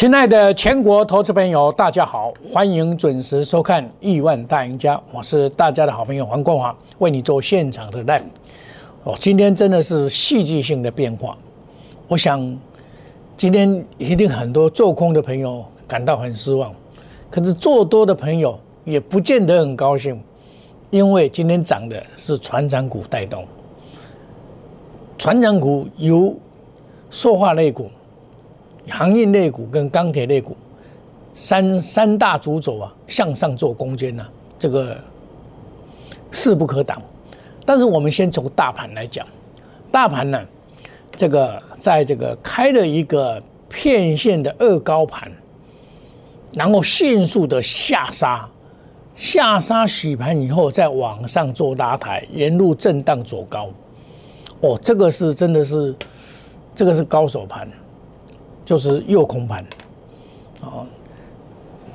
亲爱的全国投资朋友，大家好，欢迎准时收看《亿万大赢家》，我是大家的好朋友黄国华，为你做现场的 live。哦，今天真的是戏剧性的变化，我想今天一定很多做空的朋友感到很失望，可是做多的朋友也不见得很高兴，因为今天涨的是船长股带动，船长股由塑化类股。航运类股跟钢铁类股三三大主轴啊，向上做攻坚呢，这个势不可挡。但是我们先从大盘来讲，大盘呢，这个在这个开了一个片线的二高盘，然后迅速的下杀，下杀洗盘以后再往上做拉抬，沿路震荡走高。哦，这个是真的是，这个是高手盘。就是右空盘，啊，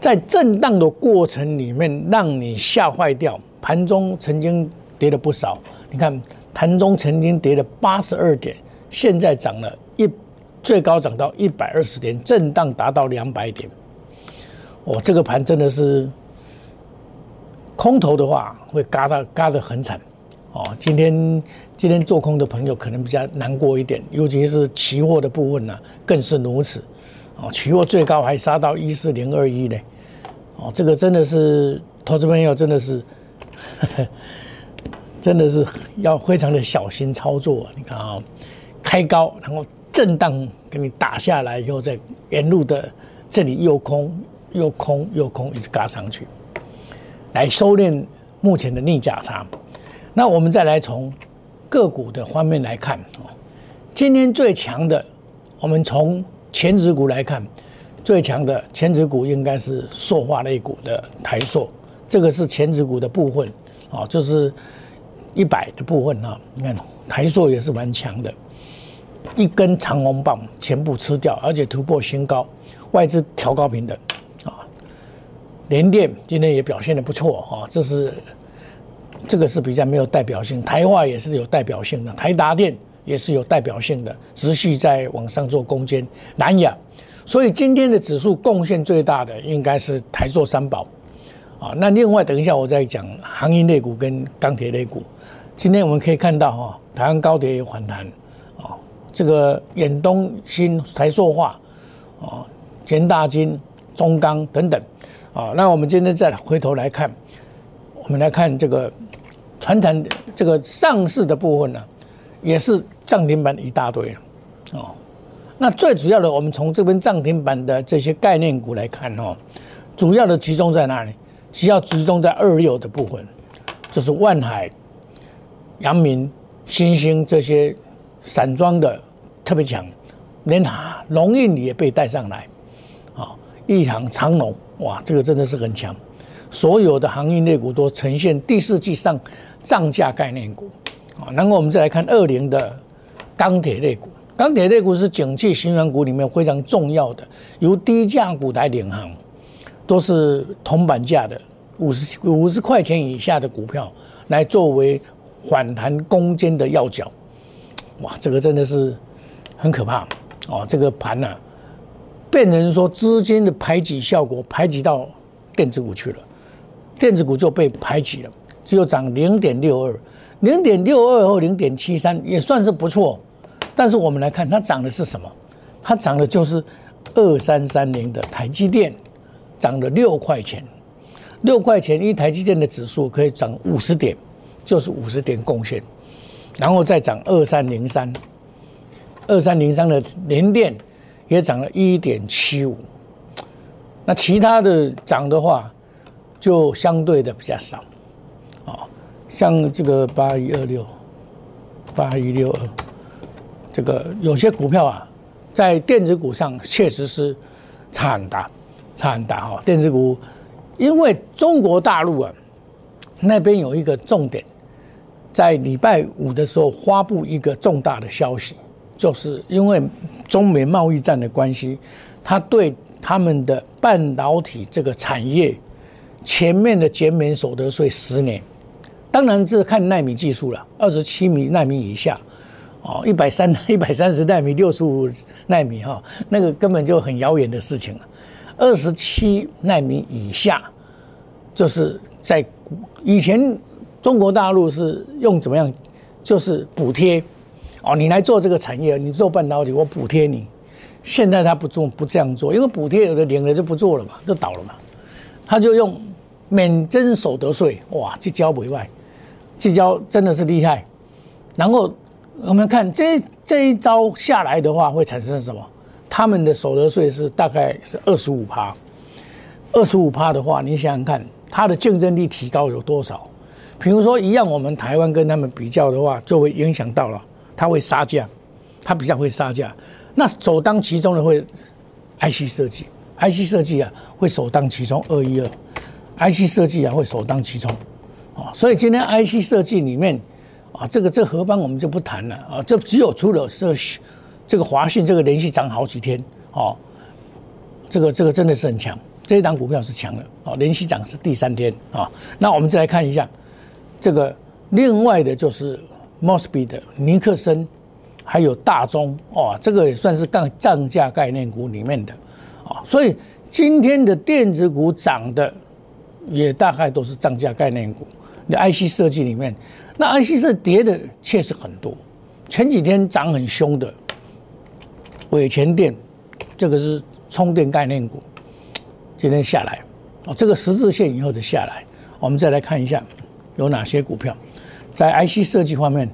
在震荡的过程里面让你吓坏掉。盘中曾经跌了不少，你看盘中曾经跌了八十二点，现在涨了一最高涨到一百二十点，震荡达到两百点。哦，这个盘真的是空头的话会嘎的嘎的很惨。哦，今天今天做空的朋友可能比较难过一点，尤其是期货的部分呢，更是如此。哦，期货最高还杀到一四零二一呢。哦，这个真的是投资朋友真的是，真的是要非常的小心操作。你看啊，开高然后震荡给你打下来以后，再沿路的这里又空又空又空，一直嘎上去，来收敛目前的逆价差。那我们再来从个股的方面来看哦，今天最强的，我们从前指股来看，最强的前指股应该是塑化类股的台塑，这个是前指股的部分啊，就是一百的部分啊。你看台塑也是蛮强的，一根长红棒全部吃掉，而且突破新高，外资调高平等啊。联电今天也表现的不错啊，这是。这个是比较没有代表性，台化也是有代表性的，台达电也是有代表性的，持续在往上做攻坚。南亚，所以今天的指数贡献最大的应该是台塑三宝啊。那另外等一下我再讲航运类股跟钢铁类股。今天我们可以看到哈，台湾高铁有反弹啊，这个远东新台塑化啊，全大金、中钢等等啊。那我们今天再回头来看，我们来看这个。传产这个上市的部分呢，也是涨停板一大堆啊，哦，那最主要的，我们从这边涨停板的这些概念股来看哦，主要的集中在哪里？需要集中在二六的部分，就是万海、阳明、新兴这些散装的特别强，连龙运也被带上来，啊，一行长龙，哇，这个真的是很强。所有的航运类股都呈现第四季上涨价概念股。啊，然后我们再来看二零的钢铁类股，钢铁类股是景气新源股里面非常重要的，由低价股来领航，都是铜板价的五十五十块钱以下的股票来作为反弹攻坚的要角，哇，这个真的是很可怕。哦，这个盘呢，变成说资金的排挤效果，排挤到电子股去了。电子股就被排挤了，只有涨零点六二，零点六二或零点七三也算是不错。但是我们来看，它涨的是什么？它涨的就是二三三零的台积电，涨了六块钱，六块钱一台积电的指数可以涨五十点，就是五十点贡献。然后再涨二三零三，二三零三的联电也涨了一点七五。那其他的涨的话，就相对的比较少，啊，像这个八一二六、八一六二，这个有些股票啊，在电子股上确实是差很大，差很大哈。电子股，因为中国大陆啊那边有一个重点，在礼拜五的时候发布一个重大的消息，就是因为中美贸易战的关系，他对他们的半导体这个产业。前面的减免所得税十年，当然是看纳米技术了，二十七米纳米以下，哦，一百三 一百三十纳米、六十五纳米哈，那个根本就很遥远的事情了。二十七纳米以下，就是在以前中国大陆是用怎么样？就是补贴哦，你来做这个产业，你做半导体，我补贴你。现在他不做不这样做，因为补贴有的领了就不做了嘛，就倒了嘛。他就用免征所得税，哇，这交委外，这交真的是厉害。然后。我们看这这一招下来的话，会产生什么？他们的所得税是大概是二十五趴，二十五趴的话，你想想看，它的竞争力提高有多少？比如说一样，我们台湾跟他们比较的话，就会影响到了，它会杀价，它比较会杀价。那首当其冲的会 IC 设计，IC 设计啊会首当其冲，二一二，IC 设计啊会首当其冲，啊，所以今天 IC 设计里面。啊，这个这合班我们就不谈了啊，这只有除了这这个华讯这个连续涨好几天哦，这个这个真的是很强，这一档股票是强的哦，连续涨是第三天啊。那我们再来看一下这个另外的就是 Mosby 的尼克森，还有大中哦，这个也算是杠涨价概念股里面的啊，所以今天的电子股涨的也大概都是涨价概念股。你 IC 设计里面，那 IC 设跌的确实很多。前几天涨很凶的伟前电，这个是充电概念股，今天下来哦，这个十字线以后的下来，我们再来看一下有哪些股票在 IC 设计方面，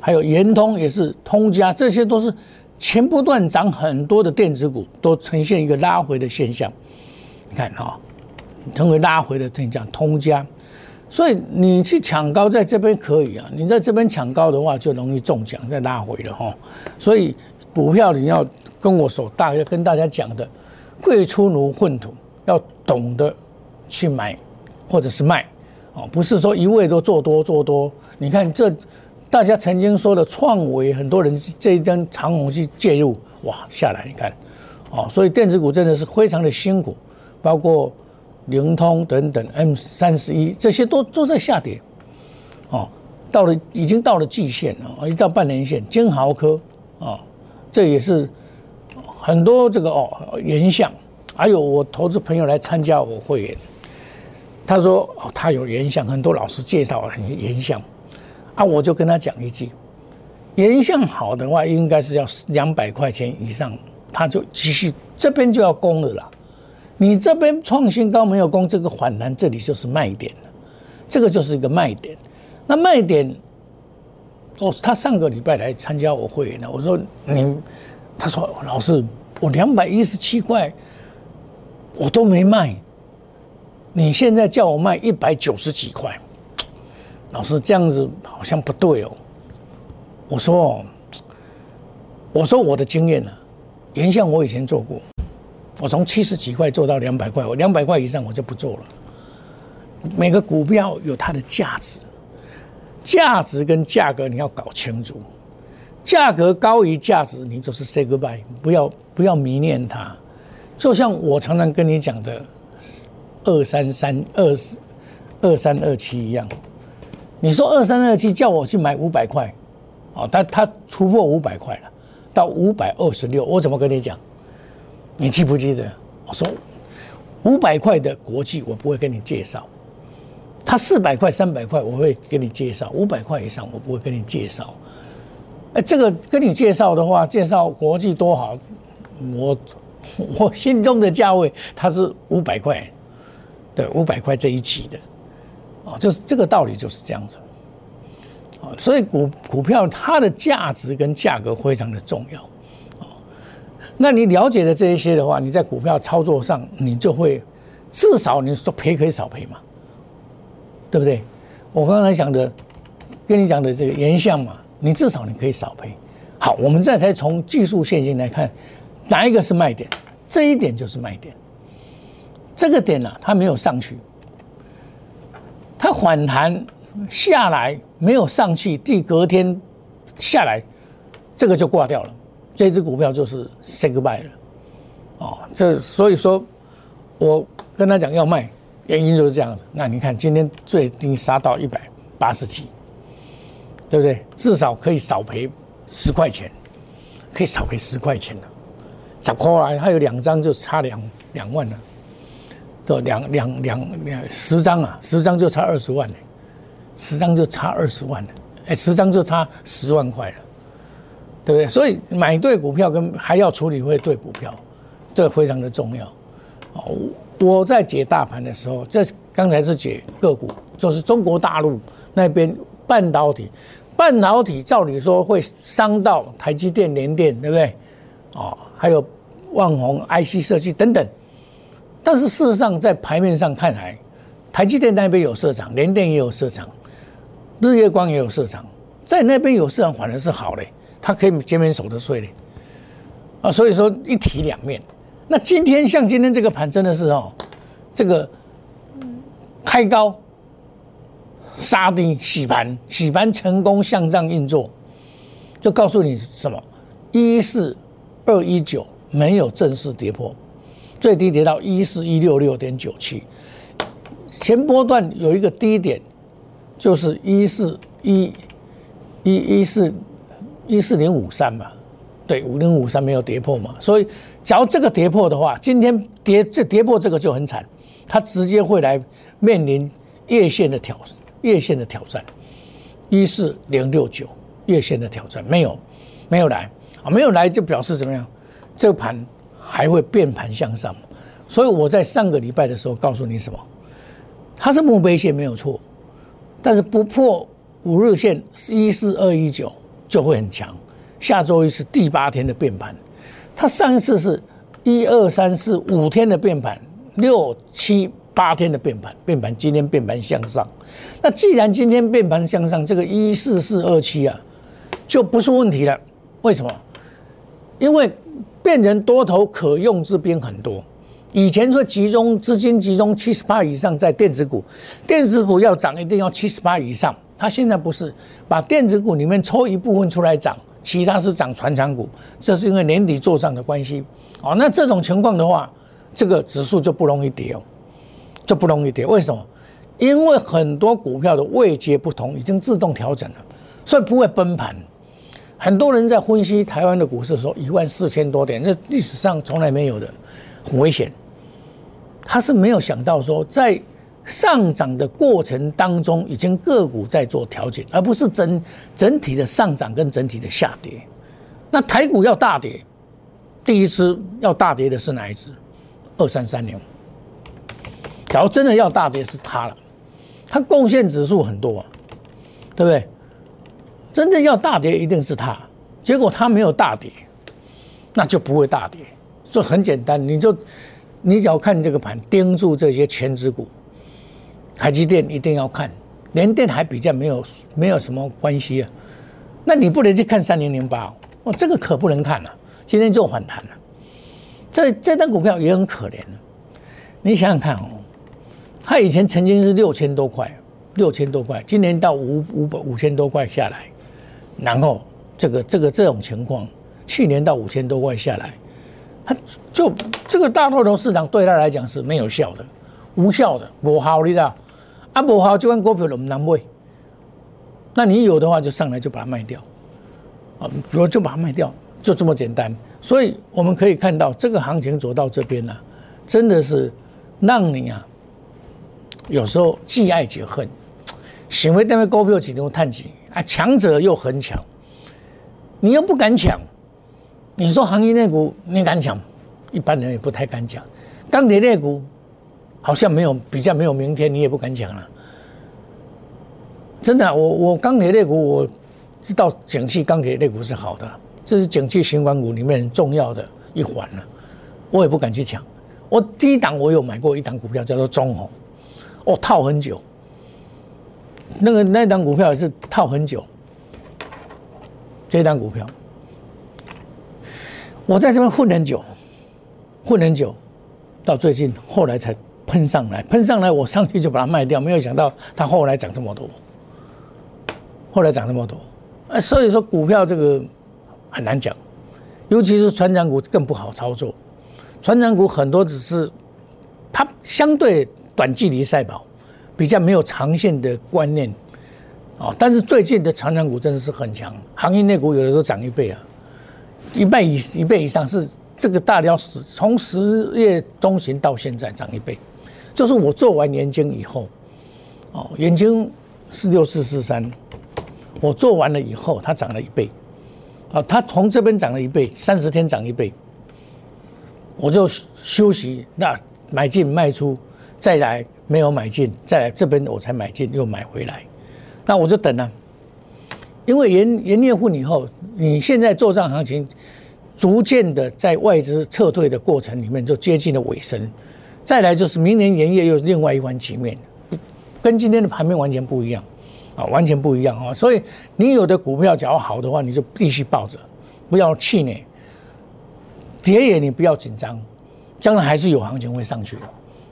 还有圆通也是通家，这些都是前不断涨很多的电子股，都呈现一个拉回的现象。你看哈，成为拉回的现象，通家。所以你去抢高，在这边可以啊，你在这边抢高的话，就容易中奖，再拉回了哈。所以股票你要跟我说，大约跟大家讲的，贵出如粪土，要懂得去买或者是卖哦，不是说一味都做多做多。你看这大家曾经说的创维，很多人这一根长虹去介入，哇下来，你看哦，所以电子股真的是非常的辛苦，包括。灵通等等，M 三十一这些都都在下跌，哦，到了已经到了季线了，一到半年线，金豪科啊，这也是很多这个哦原相，还有我投资朋友来参加我会员，他说哦他有原相，很多老师介绍原相，啊我就跟他讲一句，原相好的话应该是要两百块钱以上，他就继续这边就要攻了啦。你这边创新高没有攻，这个反弹这里就是卖点，这个就是一个卖点。那卖点，哦，他上个礼拜来参加我会员的，我说你，他说老师，我两百一十七块，我都没卖，你现在叫我卖一百九十几块，老师这样子好像不对哦。我说，我说我的经验呢，原像我以前做过。我从七十几块做到两百块，我两百块以上我就不做了。每个股票有它的价值，价值跟价格你要搞清楚。价格高于价值，你就是 say goodbye，不要不要迷恋它。就像我常常跟你讲的，二三三二四二三二七一样。你说二三二七叫我去买五百块，哦，但它突破五百块了，到五百二十六，我怎么跟你讲？你记不记得我说五百块的国际我不会跟你介绍，他四百块、三百块我会给你介绍，五百块以上我不会跟你介绍。哎，这个跟你介绍的话，介绍国际多好，我我心中的价位它是五百块，对，五百块这一期的，啊，就是这个道理就是这样子，啊，所以股股票它的价值跟价格非常的重要。那你了解的这一些的话，你在股票操作上，你就会至少你说赔可以少赔嘛，对不对？我刚才讲的，跟你讲的这个原相嘛，你至少你可以少赔。好，我们再才从技术线型来看，哪一个是卖点？这一点就是卖点。这个点呢，它没有上去，它反弹下来没有上去，第隔天下来，这个就挂掉了。这只股票就是 say goodbye 了，哦，这所以说，我跟他讲要卖，原因就是这样子。那你看今天最低杀到一百八十几，对不对？至少可以少赔十块钱，可以少赔十块钱了。十块来，他有两张就差两两万了，对，两两两两十张啊，十张就差二十万呢，十张就差二十万了，哎，十张就差十万块了，对不对？所以买对股票跟还要处理会对股票，这非常的重要。哦，我在解大盘的时候，这刚才是解个股，就是中国大陆那边半导体，半导体照理说会伤到台积电、联电，对不对？哦，还有万宏 IC 设计等等，但是事实上在牌面上看来，台积电那边有市场，联电也有市场，日月光也有市场，在那边有市场反而是好嘞，它可以减免手的税嘞。啊，所以说一体两面。那今天像今天这个盘真的是哦，这个开高杀低洗盘，洗盘成功向上运作，就告诉你什么？一四二一九没有正式跌破，最低跌到一四一六六点九七，前波段有一个低点，就是一四一一一四一四零五三嘛。对，五零五三没有跌破嘛，所以假如这个跌破的话，今天跌这跌破这个就很惨，它直接会来面临月线的挑月线的挑战，一四零六九月线的挑战没有没有来啊，没有来就表示怎么样？这个盘还会变盘向上，所以我在上个礼拜的时候告诉你什么？它是墓碑线没有错，但是不破五日线一四二一九就会很强。下周一是第八天的变盘，它上一次是一二三四五天的变盘，六七八天的变盘，变盘今天变盘向上。那既然今天变盘向上，这个一四四二七啊，就不是问题了。为什么？因为变成多头可用之兵很多。以前说集中资金集中七十八以上在电子股，电子股要涨一定要七十八以上。它现在不是把电子股里面抽一部分出来涨。其他是涨船长股，这是因为年底做账的关系。哦，那这种情况的话，这个指数就不容易跌哦，就不容易跌。为什么？因为很多股票的位阶不同，已经自动调整了，所以不会崩盘。很多人在分析台湾的股市说一万四千多点，这历史上从来没有的，很危险。他是没有想到说在。上涨的过程当中，已经个股在做调整，而不是整整体的上涨跟整体的下跌。那台股要大跌，第一支要大跌的是哪一只？二三三零。假如真的要大跌，是它了，它贡献指数很多，对不对？真正要大跌，一定是它。结果它没有大跌，那就不会大跌。所以很简单，你就你只要看这个盘，盯住这些前指股。台积电一定要看，联电还比较没有没有什么关系啊。那你不能去看三零零八哦，这个可不能看了。今天就反弹了，这这张股票也很可怜你想想看哦，它以前曾经是六千多块，六千多块，今年到五五百五千多块下来，然后这个这个这种情况，去年到五千多块下来，它就这个大多头市场对他来讲是没有效的，无效的，无效的啦。啊，不好，就按股票都唔难买。那你有的话，就上来就把它卖掉，啊，比如就把它卖掉，就这么简单。所以我们可以看到，这个行情走到这边呢，真的是让你啊，有时候既爱且恨。行为单位股票只能探底啊，强者又很强，你又不敢抢。你说行业内股你敢抢？一般人也不太敢抢。钢铁类股。好像没有比较没有明天，你也不敢讲了。真的，我我钢铁类股我知道景气钢铁类股是好的，这是景气循环股里面重要的一环了。我也不敢去抢。我低档我有买过一档股票叫做中红，哦套很久。那个那档股票也是套很久。这一档股票，我在这边混很久，混很久，到最近后来才。喷上来，喷上来，我上去就把它卖掉。没有想到它后来涨这么多，后来涨这么多，啊，所以说股票这个很难讲，尤其是船长股更不好操作。船长股很多只是它相对短距离赛跑，比较没有长线的观念，啊，但是最近的成长股真的是很强，行业内股有的都涨一倍啊，一倍以一倍以上是这个大雕十从十月中旬到现在涨一倍，就是我做完年金以后，哦，眼睛四六四四三，我做完了以后它涨了一倍，啊，它从这边涨了一倍，三十天涨一倍，我就休息，那买进卖出，再来没有买进，再来这边我才买进又买回来。那我就等了，因为元元月份以后，你现在做账行情，逐渐的在外资撤退的过程里面就接近了尾声，再来就是明年元月又另外一番局面，跟今天的盘面完全不一样，啊，完全不一样啊！所以你有的股票只要好的话，你就必须抱着，不要气馁，跌也你不要紧张，将来还是有行情会上去的，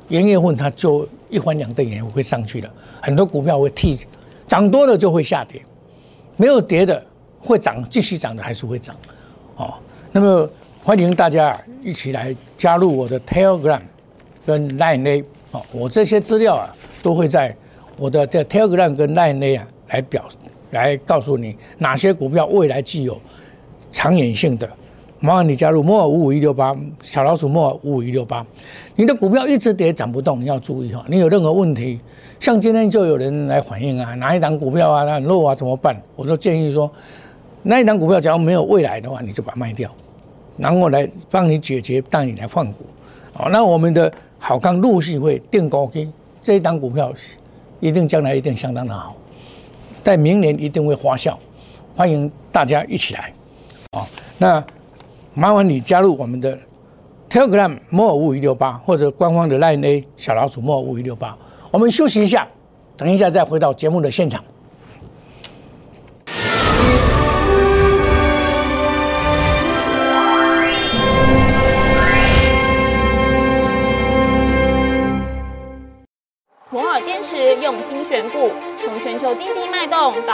元月份它就一环两瞪眼会上去的，很多股票会替。涨多了就会下跌，没有跌的会涨，继续涨的还是会涨，哦。那么欢迎大家一起来加入我的 Telegram 跟 Line A 哦，我这些资料啊都会在我的这 Telegram 跟 Line A 啊来表来告诉你哪些股票未来具有长远性的。麻烦你加入摩尔五五一六八小老鼠摩尔五五一六八，你的股票一直跌涨不动，你要注意哈。你有任何问题，像今天就有人来反映啊，哪一档股票啊它很弱啊怎么办？我都建议说，那一档股票假如没有未来的话，你就把它卖掉，然后来帮你解决，带你来换股。好，那我们的好康陆续会定高金，这一档股票一定将来一定相当的好，在明年一定会发酵，欢迎大家一起来。啊，那。麻烦你加入我们的 Telegram 摩尔五一六八，或者官方的 Line A 小老鼠摩尔五一六八。我们休息一下，等一下再回到节目的现场。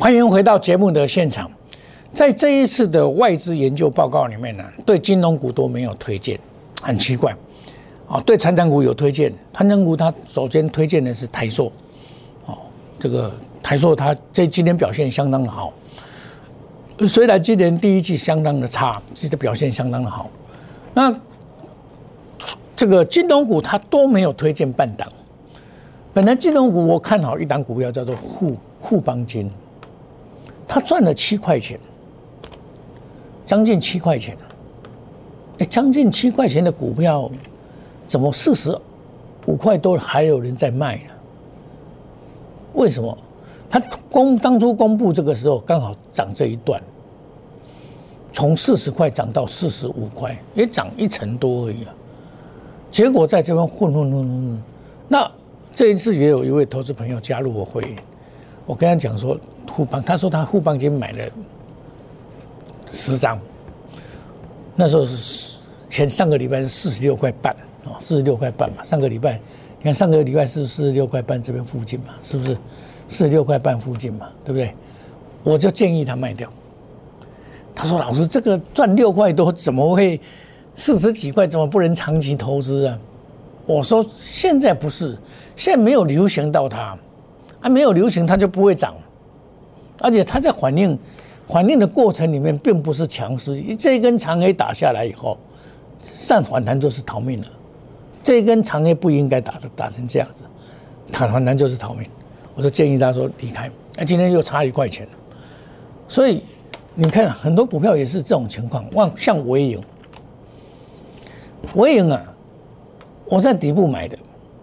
欢迎回到节目的现场，在这一次的外资研究报告里面呢，对金融股都没有推荐，很奇怪。啊，对成长股有推荐，成长股它首先推荐的是台塑，哦，这个台塑它这今年表现相当的好，虽然今年第一季相当的差，其实表现相当的好。那这个金融股它都没有推荐半档，本来金融股我看好一档股票叫做富富邦金。他赚了七块钱，将近七块钱，哎，将近七块钱的股票，怎么四十五块多还有人在卖呢？为什么？他公当初公布这个时候刚好涨这一段，从四十块涨到四十五块，也涨一成多而已啊。结果在这边混混混混，那这一次也有一位投资朋友加入我会议。我跟他讲说，富邦，他说他富邦金买了十张，那时候是前上个礼拜是四十六块半啊，四十六块半嘛。上个礼拜，你看上个礼拜是四十六块半这边附近嘛，是不是？四十六块半附近嘛，对不对？我就建议他卖掉。他说：“老师，这个赚六块多，怎么会四十几块？怎么不能长期投资啊？”我说：“现在不是，现在没有流行到它。”还没有流行，它就不会涨，而且它在反应反应的过程里面并不是强势。这一根长黑打下来以后，上反弹就是逃命了。这一根长黑不应该打的打成这样子，打反弹就是逃命。我就建议他说离开。那今天又差一块钱，所以你看很多股票也是这种情况，望像微影，微影啊，我在底部买的，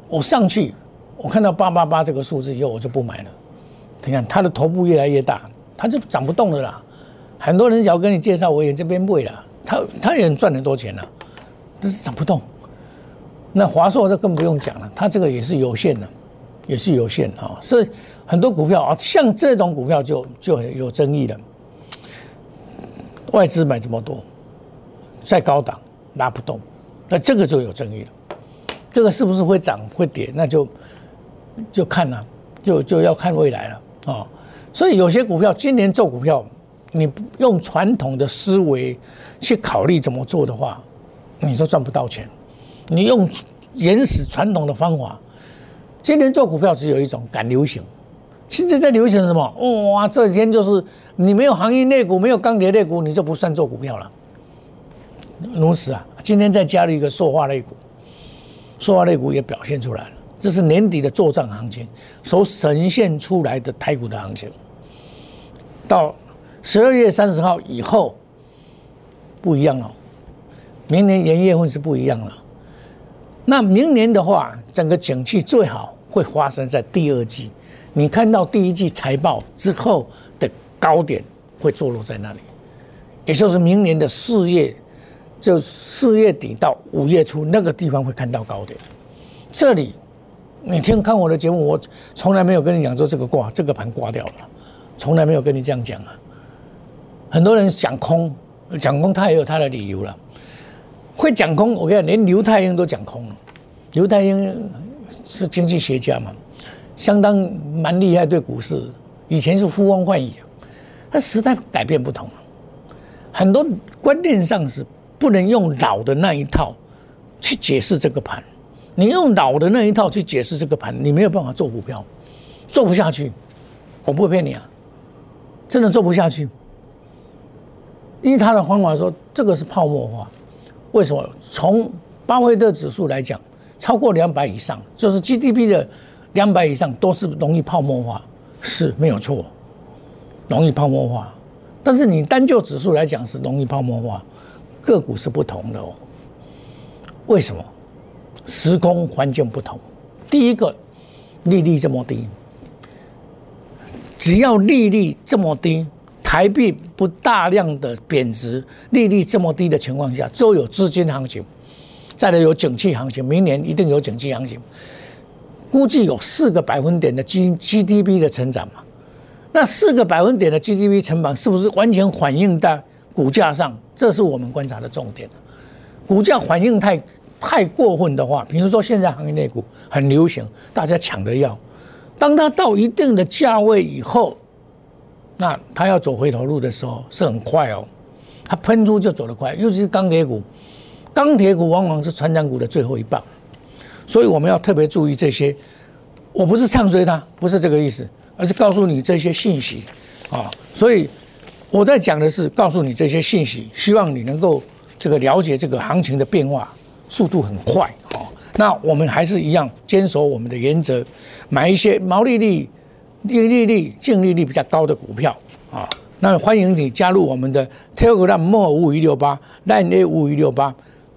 我上去，我看到八八八这个数字以后，我就不买了。你看它的头部越来越大，它就涨不动了啦。很多人想要跟你介绍我也这边位了，它它也赚很多钱了，但是涨不动。那华硕这更不用讲了，它这个也是有限的，也是有限啊。所以很多股票啊，像这种股票就就有争议了。外资买这么多，再高档拉不动，那这个就有争议了。这个是不是会涨会跌，那就就看了，就就要看未来了啊。所以有些股票今年做股票，你不用传统的思维去考虑怎么做的话，你都赚不到钱。你用原始传统的方法，今年做股票只有一种赶流行。现在在流行什么？哇，这几天就是你没有行业内股，没有钢铁内股，你就不算做股票了。如此啊，今天再加了一个塑化类股，塑化类股也表现出来了。这是年底的做账行情所呈现出来的台股的行情。到十二月三十号以后不一样了，明年元月份是不一样了。那明年的话，整个景气最好会发生在第二季。你看到第一季财报之后的高点会坐落在那里，也就是明年的四月，就四月底到五月初那个地方会看到高点。这里，你听看我的节目，我从来没有跟你讲说这个挂这个盘挂掉了，从来没有跟你这样讲啊。很多人讲空，讲空他也有他的理由了。会讲空，我跟你讲，连刘太英都讲空了。刘太英是经济学家嘛？相当蛮厉害，对股市以前是呼风唤雨，他时代改变不同了，很多观念上是不能用老的那一套去解释这个盘，你用老的那一套去解释这个盘，你没有办法做股票，做不下去，我不会骗你啊，真的做不下去，因为他的方法说这个是泡沫化，为什么？从巴菲特指数来讲，超过两百以上就是 GDP 的。两百以上都是容易泡沫化，是没有错，容易泡沫化。但是你单就指数来讲是容易泡沫化，个股是不同的哦。为什么？时空环境不同。第一个，利率这么低，只要利率这么低，台币不大量的贬值，利率这么低的情况下，就有资金行情，再来有景气行情，明年一定有景气行情。估计有四个百分点的 G GDP 的成长嘛？那四个百分点的 GDP 成长是不是完全反映在股价上？这是我们观察的重点。股价反应太太过分的话，比如说现在行业内股很流行，大家抢着要。当它到一定的价位以后，那它要走回头路的时候是很快哦，它喷出就走得快。尤其是钢铁股，钢铁股往往是船长股的最后一棒。所以我们要特别注意这些，我不是唱衰它，不是这个意思，而是告诉你这些信息啊。所以我在讲的是告诉你这些信息，希望你能够这个了解这个行情的变化速度很快啊。那我们还是一样坚守我们的原则，买一些毛利率、利利率、净利率比较高的股票啊。那欢迎你加入我们的 Telegram 莫五五一六八 Line A 五五一六八，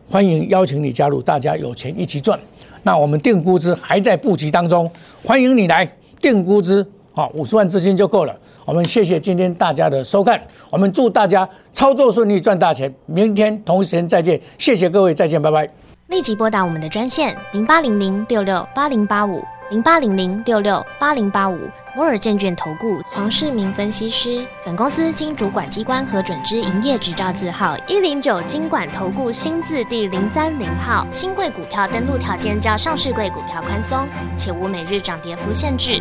欢迎邀请你加入，大家有钱一起赚。那我们定估值还在布局当中，欢迎你来定估值，好，五十万资金就够了。我们谢谢今天大家的收看，我们祝大家操作顺利，赚大钱。明天同一时间再见，谢谢各位，再见，拜拜。立即拨打我们的专线零八零零六六八零八五。零八零零六六八零八五摩尔证券投顾黄世明分析师，本公司经主管机关核准之营业执照字号一零九金管投顾新字第零三零号。新贵股票登录条件较上市贵股票宽松，且无每日涨跌幅限制。